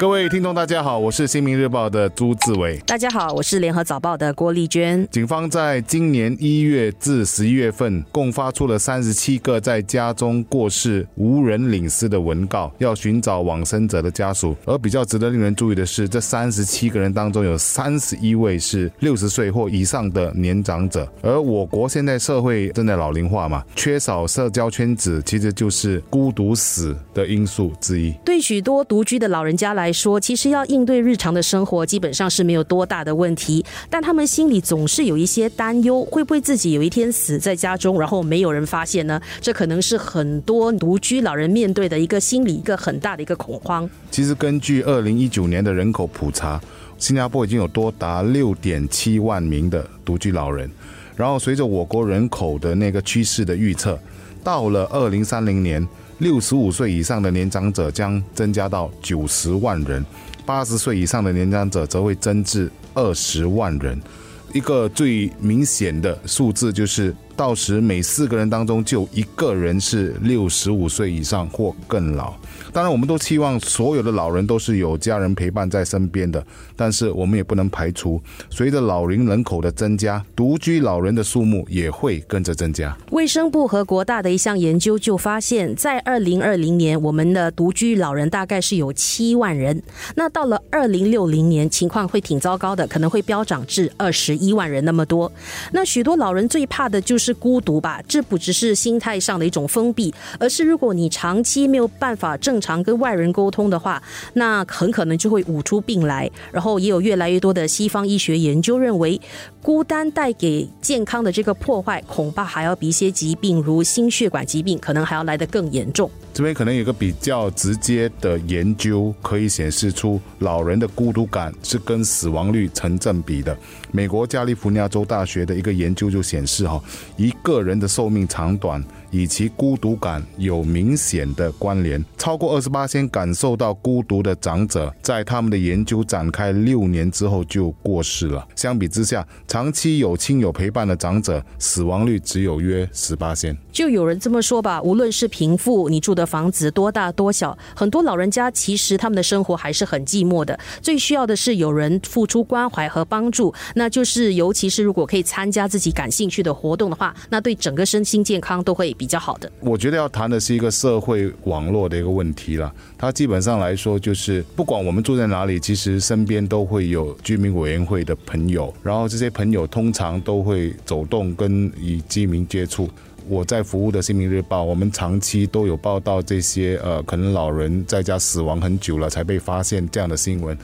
各位听众，大家好，我是新民日报的朱志伟。大家好，我是联合早报的郭丽娟。警方在今年一月至十一月份，共发出了三十七个在家中过世无人领尸的文告，要寻找往生者的家属。而比较值得令人注意的是，这三十七个人当中有三十一位是六十岁或以上的年长者。而我国现在社会正在老龄化嘛，缺少社交圈子，其实就是孤独死的因素之一。对许多独居的老人家来，说其实要应对日常的生活，基本上是没有多大的问题，但他们心里总是有一些担忧，会不会自己有一天死在家中，然后没有人发现呢？这可能是很多独居老人面对的一个心理一个很大的一个恐慌。其实根据二零一九年的人口普查，新加坡已经有多达六点七万名的独居老人，然后随着我国人口的那个趋势的预测，到了二零三零年。六十五岁以上的年长者将增加到九十万人，八十岁以上的年长者则会增至二十万人。一个最明显的数字就是。到时每四个人当中就一个人是六十五岁以上或更老。当然，我们都期望所有的老人都是有家人陪伴在身边的，但是我们也不能排除，随着老龄人口的增加，独居老人的数目也会跟着增加。卫生部和国大的一项研究就发现，在二零二零年，我们的独居老人大概是有七万人，那到了二零六零年，情况会挺糟糕的，可能会飙涨至二十一万人那么多。那许多老人最怕的就是。孤独吧，这不只是心态上的一种封闭，而是如果你长期没有办法正常跟外人沟通的话，那很可能就会捂出病来。然后也有越来越多的西方医学研究认为，孤单带给健康的这个破坏，恐怕还要比一些疾病如心血管疾病可能还要来得更严重。这边可能有个比较直接的研究，可以显示出老人的孤独感是跟死亡率成正比的。美国加利福尼亚州大学的一个研究就显示，哈，一个人的寿命长短。以其孤独感有明显的关联。超过二十八天感受到孤独的长者，在他们的研究展开六年之后就过世了。相比之下，长期有亲友陪伴的长者，死亡率只有约十八先。就有人这么说吧，无论是贫富，你住的房子多大多小，很多老人家其实他们的生活还是很寂寞的。最需要的是有人付出关怀和帮助，那就是尤其是如果可以参加自己感兴趣的活动的话，那对整个身心健康都会。比较好的，我觉得要谈的是一个社会网络的一个问题了。它基本上来说，就是不管我们住在哪里，其实身边都会有居民委员会的朋友，然后这些朋友通常都会走动跟与居民接触。我在服务的《新民日报》，我们长期都有报道这些呃，可能老人在家死亡很久了才被发现这样的新闻。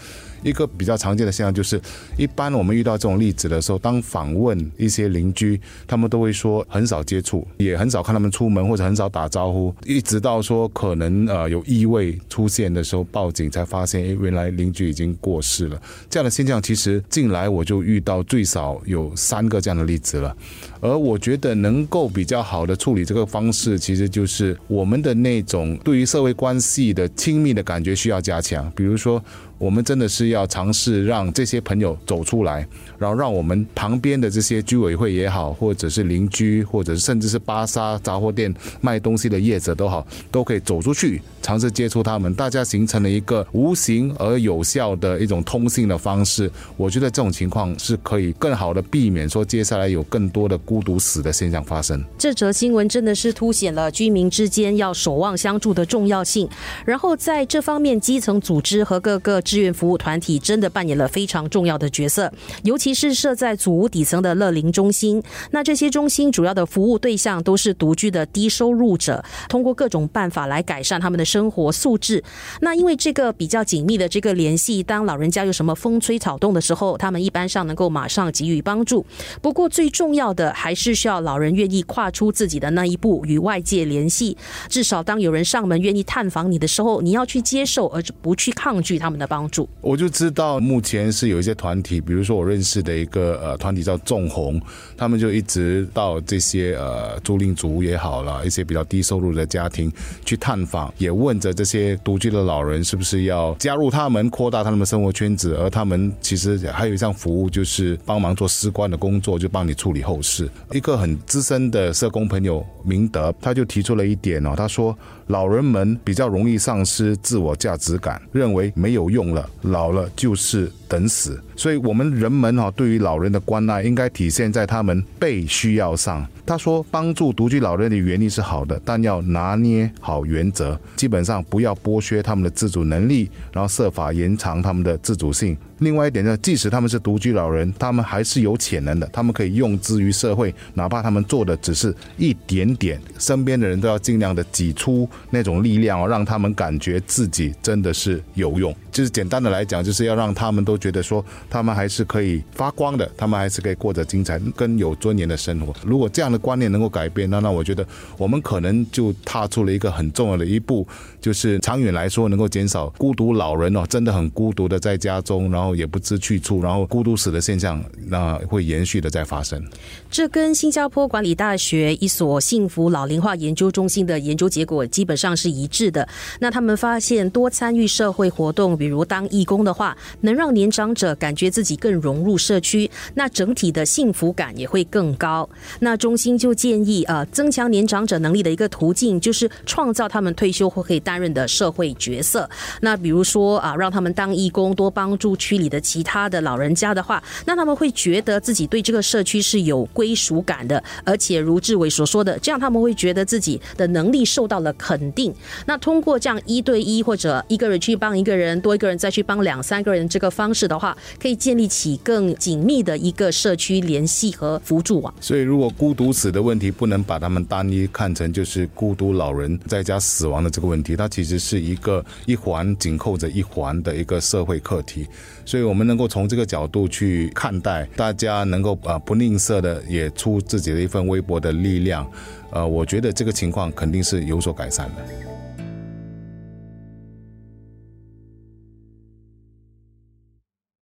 一个比较常见的现象就是，一般我们遇到这种例子的时候，当访问一些邻居，他们都会说很少接触，也很少看他们出门或者很少打招呼，一直到说可能呃有异味出现的时候报警才发现，哎，原来邻居已经过世了。这样的现象其实近来我就遇到最少有三个这样的例子了。而我觉得能够比较好的处理这个方式，其实就是我们的那种对于社会关系的亲密的感觉需要加强，比如说。我们真的是要尝试让这些朋友走出来，然后让我们旁边的这些居委会也好，或者是邻居，或者甚至是巴沙杂货店卖东西的业者都好，都可以走出去，尝试接触他们，大家形成了一个无形而有效的一种通信的方式。我觉得这种情况是可以更好的避免说接下来有更多的孤独死的现象发生。这则新闻真的是凸显了居民之间要守望相助的重要性，然后在这方面，基层组织和各个。志愿服务团体真的扮演了非常重要的角色，尤其是设在祖屋底层的乐龄中心。那这些中心主要的服务对象都是独居的低收入者，通过各种办法来改善他们的生活素质。那因为这个比较紧密的这个联系，当老人家有什么风吹草动的时候，他们一般上能够马上给予帮助。不过最重要的还是需要老人愿意跨出自己的那一步，与外界联系。至少当有人上门愿意探访你的时候，你要去接受，而不去抗拒他们的帮。帮助。我就知道目前是有一些团体，比如说我认识的一个呃团体叫纵红，他们就一直到这些呃租赁族也好了，一些比较低收入的家庭去探访，也问着这些独居的老人是不是要加入他们，扩大他们的生活圈子，而他们其实还有一项服务就是帮忙做司官的工作，就帮你处理后事。一个很资深的社工朋友明德，他就提出了一点哦，他说老人们比较容易丧失自我价值感，认为没有用了，老了就是等死。所以，我们人们哈对于老人的关爱，应该体现在他们被需要上。他说，帮助独居老人的原意是好的，但要拿捏好原则，基本上不要剥削他们的自主能力，然后设法延长他们的自主性。另外一点呢，即使他们是独居老人，他们还是有潜能的，他们可以用之于社会，哪怕他们做的只是一点点，身边的人都要尽量的挤出那种力量哦，让他们感觉自己真的是有用。就是简单的来讲，就是要让他们都觉得说，他们还是可以发光的，他们还是可以过着精彩跟有尊严的生活。如果这样的观念能够改变，那那我觉得我们可能就踏出了一个很重要的一步，就是长远来说能够减少孤独老人哦，真的很孤独的在家中，然后。也不知去处，然后孤独死的现象，那会延续的在发生。这跟新加坡管理大学一所幸福老龄化研究中心的研究结果基本上是一致的。那他们发现，多参与社会活动，比如当义工的话，能让年长者感觉自己更融入社区，那整体的幸福感也会更高。那中心就建议，呃，增强年长者能力的一个途径，就是创造他们退休后可以担任的社会角色。那比如说啊，让他们当义工，多帮助区。里的其他的老人家的话，那他们会觉得自己对这个社区是有归属感的，而且如志伟所说的，这样他们会觉得自己的能力受到了肯定。那通过这样一对一或者一个人去帮一个人，多一个人再去帮两三个人这个方是的话，可以建立起更紧密的一个社区联系和辅助网。所以，如果孤独死的问题不能把他们单一看成就是孤独老人在家死亡的这个问题，它其实是一个一环紧扣着一环的一个社会课题。所以，我们能够从这个角度去看待，大家能够呃不吝啬的也出自己的一份微薄的力量，呃，我觉得这个情况肯定是有所改善的。